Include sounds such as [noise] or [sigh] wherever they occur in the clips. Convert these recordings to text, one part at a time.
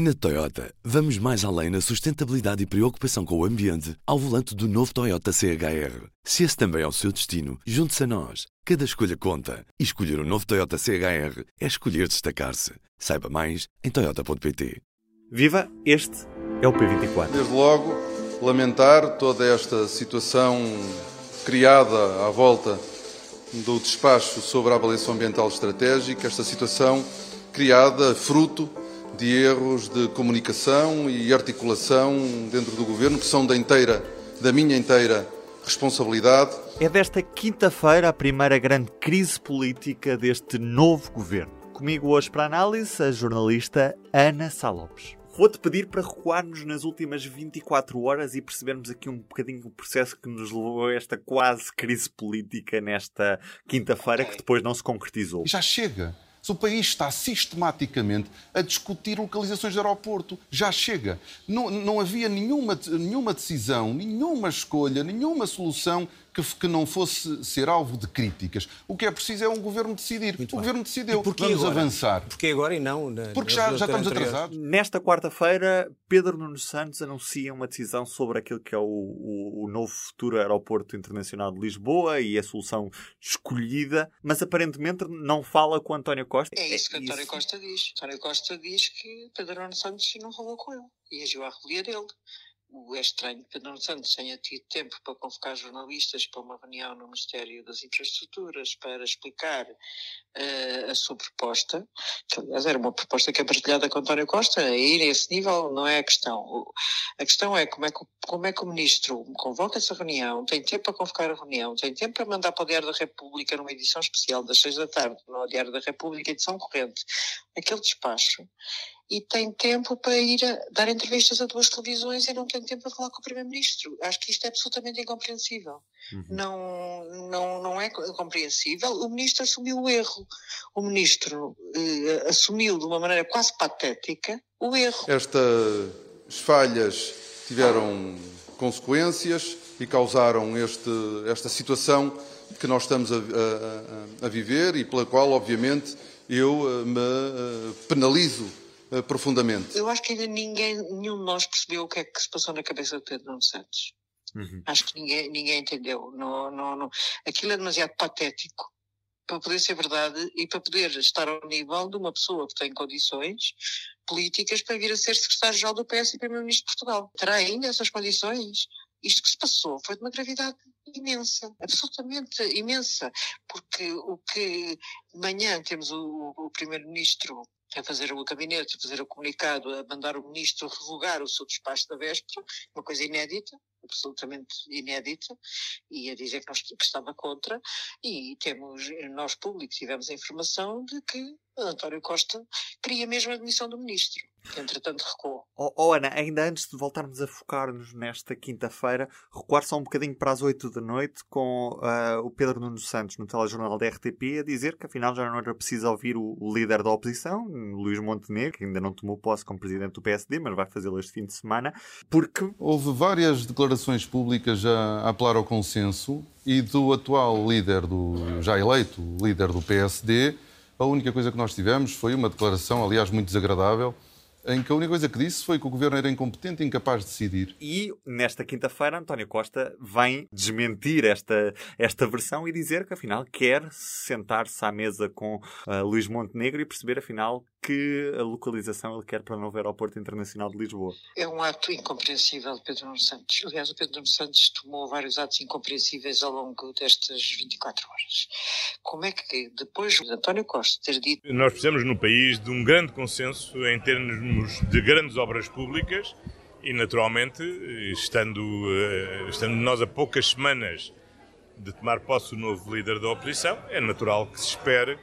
Na Toyota, vamos mais além na sustentabilidade e preocupação com o ambiente ao volante do novo Toyota CHR. Se esse também é o seu destino, junte-se a nós. Cada escolha conta. E escolher o um novo Toyota CHR é escolher destacar-se. Saiba mais em Toyota.pt. Viva! Este é o P24. Desde logo, lamentar toda esta situação criada à volta do despacho sobre a avaliação ambiental estratégica, esta situação criada fruto de erros de comunicação e articulação dentro do governo que são da inteira, da minha inteira responsabilidade. É desta quinta-feira a primeira grande crise política deste novo governo. Comigo hoje para análise a jornalista Ana Salopes. Vou-te pedir para recuarmos nas últimas 24 horas e percebermos aqui um bocadinho o processo que nos levou a esta quase crise política nesta quinta-feira, que depois não se concretizou. Já chega. Se o país está sistematicamente a discutir localizações de aeroporto, já chega. Não, não havia nenhuma, nenhuma decisão, nenhuma escolha, nenhuma solução que, que, não fosse ser alvo de críticas. O que é preciso é um governo decidir. Muito o bem. governo decidiu. Vamos agora? avançar. Porque agora e não? Na, Porque já, já estamos anterior. atrasados. Nesta quarta-feira, Pedro Nuno Santos anuncia uma decisão sobre aquilo que é o, o, o, novo futuro aeroporto internacional de Lisboa e a solução escolhida, mas aparentemente não fala com António Costa. É isso que é António isso. Costa diz. António Costa diz que Pedro Nuno Santos não falou com ele e agiu à revelia dele é estranho que Pedro Santos tenha tido tempo para convocar jornalistas para uma reunião no Ministério das Infraestruturas para explicar uh, a sua proposta, que aliás era uma proposta que é partilhada com António Costa, a ir a esse nível não é a questão. A questão é como é que, como é que o Ministro convoca essa reunião, tem tempo para convocar a reunião, tem tempo para mandar para o Diário da República numa edição especial das seis da tarde, no Diário da República, edição corrente, aquele despacho e tem tempo para ir dar entrevistas a duas televisões e não tem tempo para falar com o Primeiro-Ministro. Acho que isto é absolutamente incompreensível. Uhum. Não, não, não é compreensível. O Ministro assumiu o erro. O Ministro eh, assumiu de uma maneira quase patética o erro. Estas falhas tiveram consequências e causaram este, esta situação que nós estamos a, a, a viver e pela qual, obviamente, eu eh, me eh, penalizo uh, profundamente. Eu acho que ainda ninguém, nenhum de nós percebeu o que é que se passou na cabeça de Pedro Nuno Santos. Uhum. Acho que ninguém, ninguém entendeu. Não, não, não. Aquilo é demasiado patético para poder ser verdade e para poder estar ao nível de uma pessoa que tem condições políticas para vir a ser secretário-geral do PS e primeiro-ministro de Portugal. Terá ainda essas condições? Isto que se passou foi de uma gravidade imensa, absolutamente imensa, porque o que de manhã temos o, o primeiro-ministro a fazer o gabinete, a fazer o comunicado, a mandar o ministro revogar o seu despacho da véspera, uma coisa inédita, absolutamente inédita, e a dizer que, nós, que estava contra, e temos, nós públicos tivemos a informação de que António Costa queria mesmo a admissão do ministro, entretanto recuou. Oh, oh Ana, ainda antes de voltarmos a focar-nos nesta quinta-feira, recuar só um bocadinho para as oito da noite com uh, o Pedro Nuno Santos no telejornal da RTP a dizer que afinal já não era preciso ouvir o, o líder da oposição, Luís Montenegro, que ainda não tomou posse como presidente do PSD, mas vai fazê-lo este fim de semana, porque... Houve várias declarações públicas a apelar ao consenso e do atual líder do, já eleito, líder do PSD, a única coisa que nós tivemos foi uma declaração, aliás, muito desagradável, em que a única coisa que disse foi que o governo era incompetente e incapaz de decidir. E nesta quinta-feira, António Costa vem desmentir esta, esta versão e dizer que afinal quer sentar-se à mesa com uh, Luís Montenegro e perceber afinal que a localização ele quer para o novo aeroporto internacional de Lisboa. É um ato incompreensível de Pedro Nuno Santos. Aliás, o Pedro Nuno Santos tomou vários atos incompreensíveis ao longo destas 24 horas. Como é que depois de António Costa ter dito... Nós precisamos no país de um grande consenso em termos de grandes obras públicas e, naturalmente, estando, eh, estando nós a poucas semanas de tomar posse do novo líder da oposição, é natural que se espere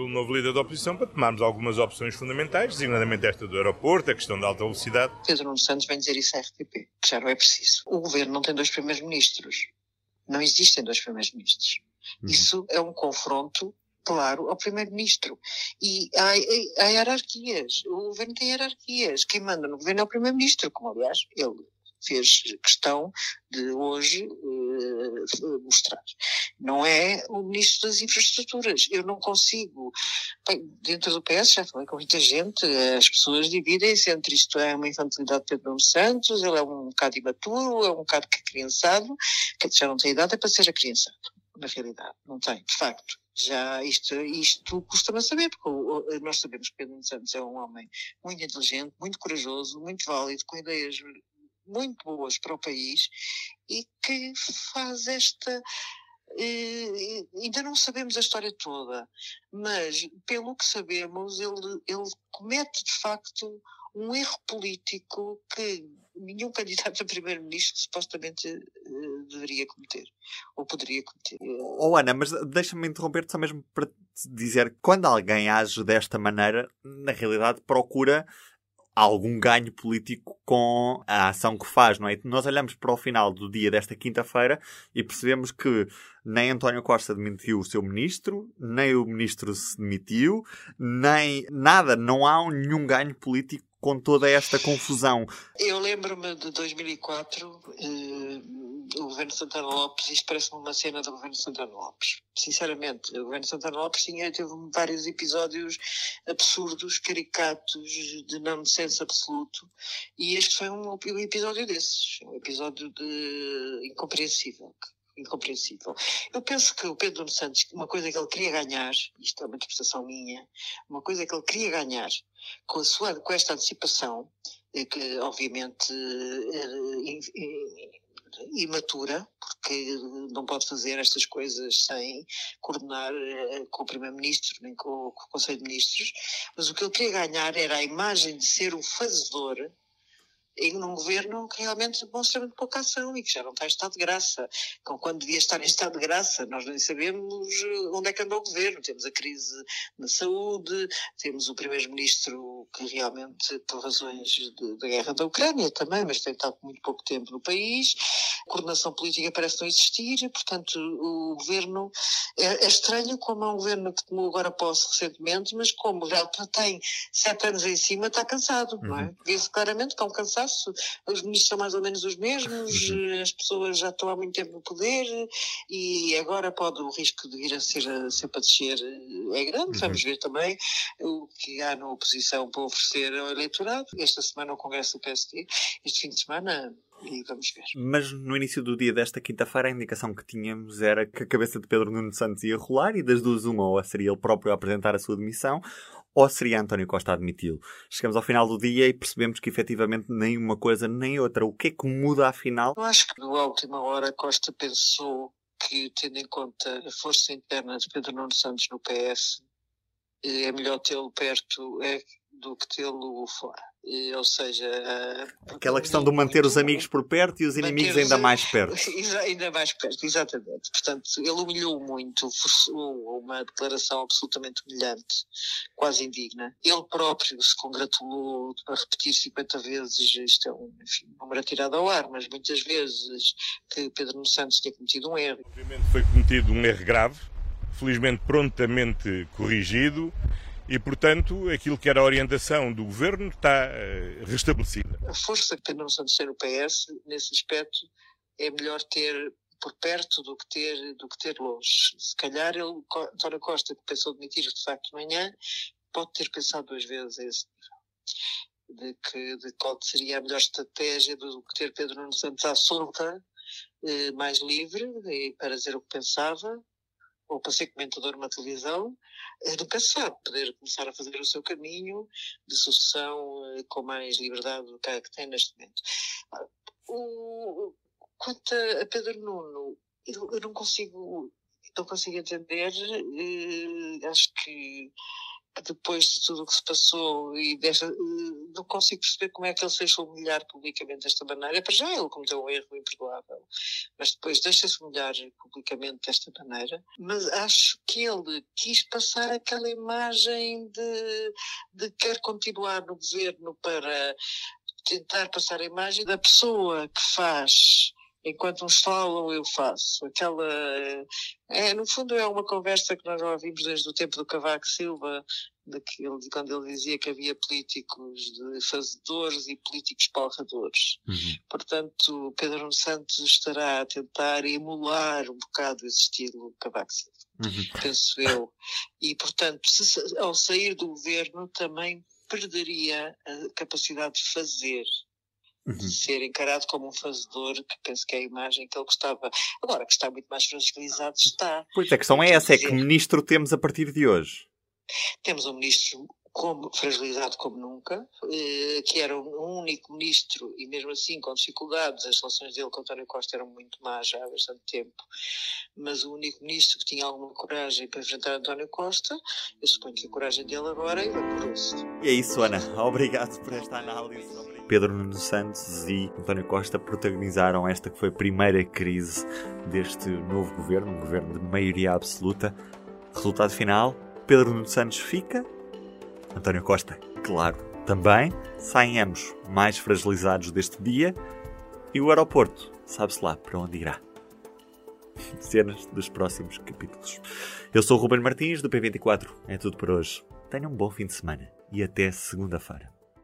pelo novo líder da oposição para tomarmos algumas opções fundamentais, designadamente esta do aeroporto, a questão da alta velocidade. Pedro Nuno Santos vem dizer isso à RTP, que já não é preciso. O governo não tem dois primeiros ministros. Não existem dois primeiros ministros. Uhum. Isso é um confronto claro ao primeiro-ministro. E há, há, hierarquias. O governo tem hierarquias. Quem manda no governo é o primeiro-ministro, como aliás ele fez questão de hoje uh, mostrar. Não é o Ministro das Infraestruturas. Eu não consigo. Bem, dentro do PS, já falei com muita gente, as pessoas dividem-se entre isto é uma infantilidade de Pedro Nuno Santos, ele é um bocado imaturo, é um bocado que criançado, que já não tem idade é para ser acriançado, na realidade. Não tem, de facto. Já isto, isto custa-me saber, porque nós sabemos que Pedro Santos é um homem muito inteligente, muito corajoso, muito válido, com ideias muito boas para o país e que faz esta. Eh, ainda não sabemos a história toda, mas pelo que sabemos, ele, ele comete de facto um erro político que nenhum [laughs] candidato a primeiro-ministro supostamente uh, deveria cometer, ou poderia cometer. Oh Ana, mas deixa-me interromper-te só mesmo para te dizer que quando alguém age desta maneira, na realidade procura algum ganho político com a ação que faz, não é? Nós olhamos para o final do dia desta quinta-feira e percebemos que nem António Costa demitiu o seu ministro, nem o ministro se demitiu, nem nada, não há nenhum ganho político com toda esta confusão. Eu lembro-me de 2004, eh, o governo Santana Lopes, isto parece-me uma cena do governo Santana Lopes. Sinceramente, o governo Santana Lopes tinha, teve vários episódios absurdos, caricatos, de não senso absoluto, e este foi um, um episódio desses, um episódio de incompreensível, incompreensível. Eu penso que o Pedro Santos, uma coisa que ele queria ganhar, isto é uma interpretação minha, uma coisa que ele queria ganhar com, a sua, com esta antecipação, que obviamente é, imatura, porque não pode fazer estas coisas sem coordenar com o Primeiro-Ministro nem com, com o Conselho de Ministros, mas o que ele queria ganhar era a imagem de ser um fazedor em um governo que realmente demonstra muito pouca ação e que já não está em estado de graça. Então, quando devia estar em estado de graça, nós nem sabemos eh, onde é que anda o governo. Temos a crise na saúde, temos o primeiro-ministro que realmente, por razões da guerra da Ucrânia também, mas tem estado muito pouco tempo no país, a coordenação política parece não existir, portanto, o governo é, é estranho como é um governo que tomou agora posse recentemente, mas como já tem sete anos em cima, está cansado, uhum. não é? Uhum. Vê-se claramente que é um cansaço os ministros são mais ou menos os mesmos, uhum. as pessoas já estão há muito tempo no poder e agora pode o risco de vir a ser sempre a descer é grande. Uhum. Vamos ver também o que há na oposição para oferecer ao eleitorado. Esta semana o Congresso do PSD, este fim de semana e vamos ver. Mas no início do dia desta quinta-feira a indicação que tínhamos era que a cabeça de Pedro Nuno Santos ia rolar e das duas uma ou seria ele próprio a apresentar a sua demissão ou seria António Costa admiti-lo? Chegamos ao final do dia e percebemos que efetivamente nem uma coisa nem outra. O que é que muda afinal? Eu acho que na última hora Costa pensou que, tendo em conta a força interna de Pedro Nuno Santos no PS, eh, é melhor tê-lo perto é, do que tê-lo fora. E, ou seja, aquela questão de manter os amigos por perto e os inimigos ainda mais perto. [laughs] ainda mais perto, exatamente. Portanto, ele humilhou muito, forçou uma declaração absolutamente humilhante, quase indigna. Ele próprio se congratulou a repetir 50 vezes, isto é um enfim, número atirado ao ar, mas muitas vezes que Pedro Nuno Santos tinha cometido um erro. Obviamente foi cometido um erro grave, felizmente prontamente corrigido e, portanto, aquilo que era a orientação do governo está uh, restabelecida. A força que tem no Santos ter o PS, nesse aspecto, é melhor ter por perto do que ter, do que ter longe. Se calhar ele, António Costa, que pensou demitir de facto de manhã, pode ter pensado duas vezes a esse nível. De, que, de qual seria a melhor estratégia do que ter Pedro Nuno Santos à solta, eh, mais livre, para dizer o que pensava, ou para ser comentador numa televisão, nunca se sabe, poder começar a fazer o seu caminho de sucessão eh, com mais liberdade do que, tem neste momento. O, quanto a Pedro Nuno, eu, eu não consigo não consigo entender, eh, acho que depois de tudo o que se passou e desta, eh, não consigo perceber como é que ele se deixou humilhar publicamente desta maneira. Para já ele cometeu um erro imperdoável, mas depois deixa-se humilhar publicamente desta maneira. Mas acho que ele quis passar aquela imagem de, de quer continuar no governo para tentar passar a imagem da pessoa que faz enquanto uns falam, eu faço. Aquela. É, no fundo, é uma conversa que nós já ouvimos desde o tempo do Cavaco Silva, daquele, quando ele dizia que havia políticos de fazedores e políticos palradores. Uhum. Portanto, Pedro Santos estará a tentar emular um bocado esse estilo Cavaco Silva, uhum. penso eu. E, portanto, se, ao sair do governo, também perderia a capacidade de fazer uhum. ser encarado como um fazedor, que penso que é a imagem que ele gostava. Agora, que está muito mais fragilizado, está. Pois a questão é essa, é que ministro temos a partir de hoje? Temos um ministro como, fragilizado como nunca, eh, que era um único ministro e mesmo assim com dificuldades, as relações dele com António Costa eram muito más já há bastante tempo, mas o único ministro que tinha alguma coragem para enfrentar António Costa, eu suponho que a coragem dele agora evaporou-se. E é isso, Ana. [laughs] Obrigado por esta análise. Pedro Nuno Santos e António Costa protagonizaram esta que foi a primeira crise deste novo governo, um governo de maioria absoluta. Resultado final, Pedro Nuno Santos fica, António Costa, claro, também. Saem ambos mais fragilizados deste dia e o aeroporto, sabe-se lá para onde irá. [laughs] Cenas dos próximos capítulos. Eu sou o Ruben Martins, do P24. É tudo por hoje. Tenham um bom fim de semana e até segunda-feira.